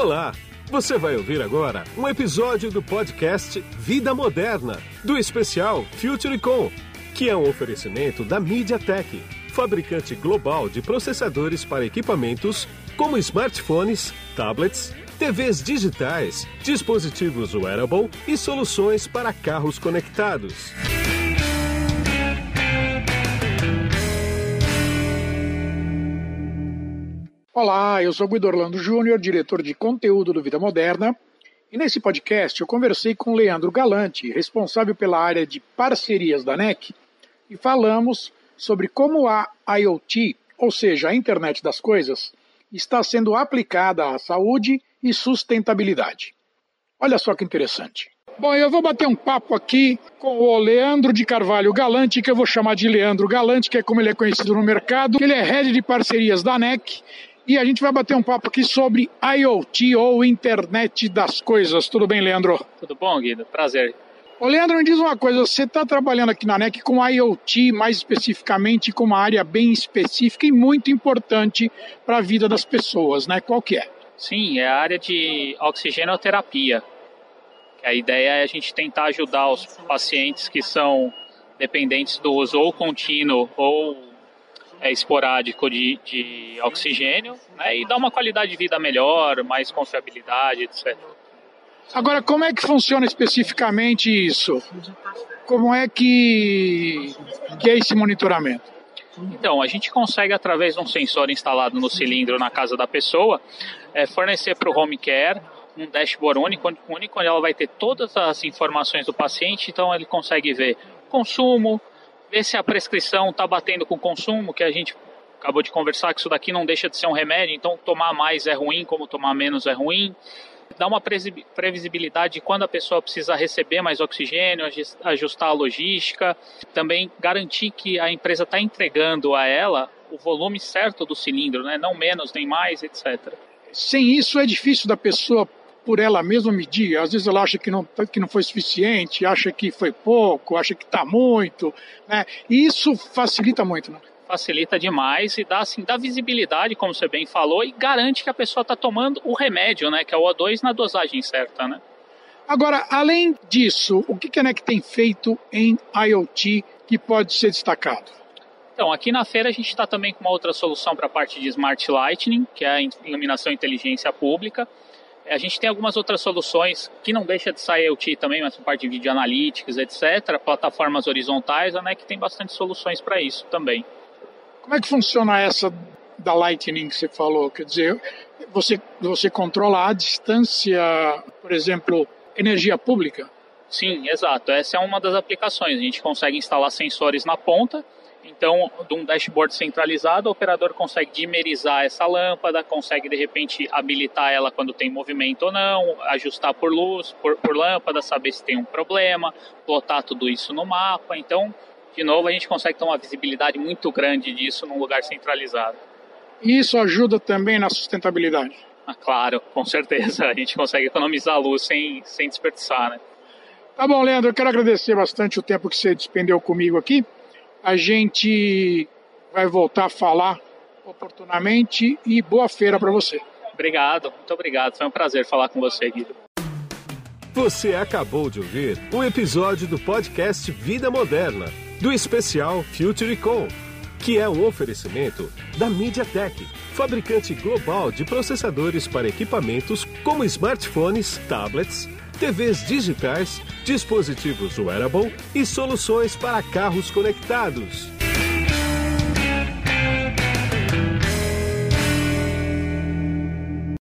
Olá! Você vai ouvir agora um episódio do podcast Vida Moderna, do especial FutureCon, que é um oferecimento da MediaTek, fabricante global de processadores para equipamentos como smartphones, tablets, TVs digitais, dispositivos wearable e soluções para carros conectados. Olá, eu sou Guido Orlando Júnior, diretor de conteúdo do Vida Moderna, e nesse podcast eu conversei com Leandro Galante, responsável pela área de parcerias da NEC, e falamos sobre como a IoT, ou seja, a internet das coisas, está sendo aplicada à saúde e sustentabilidade. Olha só que interessante. Bom, eu vou bater um papo aqui com o Leandro de Carvalho Galante, que eu vou chamar de Leandro Galante, que é como ele é conhecido no mercado. Ele é head de parcerias da NEC e a gente vai bater um papo aqui sobre IoT ou Internet das Coisas. Tudo bem, Leandro? Tudo bom, Guido? Prazer. Ô, Leandro, me diz uma coisa, você está trabalhando aqui na NEC com IoT, mais especificamente com uma área bem específica e muito importante para a vida das pessoas, né? Qual que é? Sim, é a área de oxigenoterapia. A ideia é a gente tentar ajudar os pacientes que são dependentes do uso ou contínuo ou é, esporádico de, de oxigênio né, e dar uma qualidade de vida melhor, mais confiabilidade, etc. Agora, como é que funciona especificamente isso? Como é que, que é esse monitoramento? Então, a gente consegue, através de um sensor instalado no cilindro na casa da pessoa, é, fornecer para o home care um dashboard único, único, onde ela vai ter todas as informações do paciente, então ele consegue ver consumo, ver se a prescrição está batendo com o consumo, que a gente acabou de conversar, que isso daqui não deixa de ser um remédio, então tomar mais é ruim, como tomar menos é ruim. Dá uma previsibilidade de quando a pessoa precisa receber mais oxigênio, ajustar a logística, também garantir que a empresa está entregando a ela o volume certo do cilindro, né? não menos nem mais, etc. Sem isso é difícil da pessoa por ela mesma medir. Às vezes ela acha que não, que não foi suficiente, acha que foi pouco, acha que está muito, né? E isso facilita muito, né? Facilita demais e dá, assim, dá visibilidade, como você bem falou, e garante que a pessoa está tomando o remédio, né? Que é o O2 na dosagem certa, né? Agora, além disso, o que a NEC tem feito em IoT que pode ser destacado? Então, aqui na feira a gente está também com uma outra solução para a parte de Smart Lighting, que é a iluminação e inteligência pública. A gente tem algumas outras soluções que não deixa de sair IoT também, mas parte de vídeo analytics, etc. Plataformas horizontais, a NEC tem bastante soluções para isso também. Como é que funciona essa da Lightning que você falou? Quer dizer, você, você controla a distância, por exemplo, energia pública? Sim, exato. Essa é uma das aplicações. A gente consegue instalar sensores na ponta então, de um dashboard centralizado, o operador consegue dimerizar essa lâmpada, consegue de repente habilitar ela quando tem movimento ou não, ajustar por luz, por, por lâmpada, saber se tem um problema, plotar tudo isso no mapa. Então, de novo, a gente consegue ter uma visibilidade muito grande disso num lugar centralizado. Isso ajuda também na sustentabilidade? Ah, claro, com certeza. A gente consegue economizar luz sem, sem desperdiçar, né? Tá bom, Leandro, eu quero agradecer bastante o tempo que você despendeu comigo aqui a gente vai voltar a falar oportunamente e boa feira para você. Obrigado, muito obrigado. Foi um prazer falar com você, Guido. Você acabou de ouvir um episódio do podcast Vida Moderna, do especial FutureCon, que é um oferecimento da MediaTek, fabricante global de processadores para equipamentos como smartphones, tablets, TVs digitais, dispositivos wearable e soluções para carros conectados.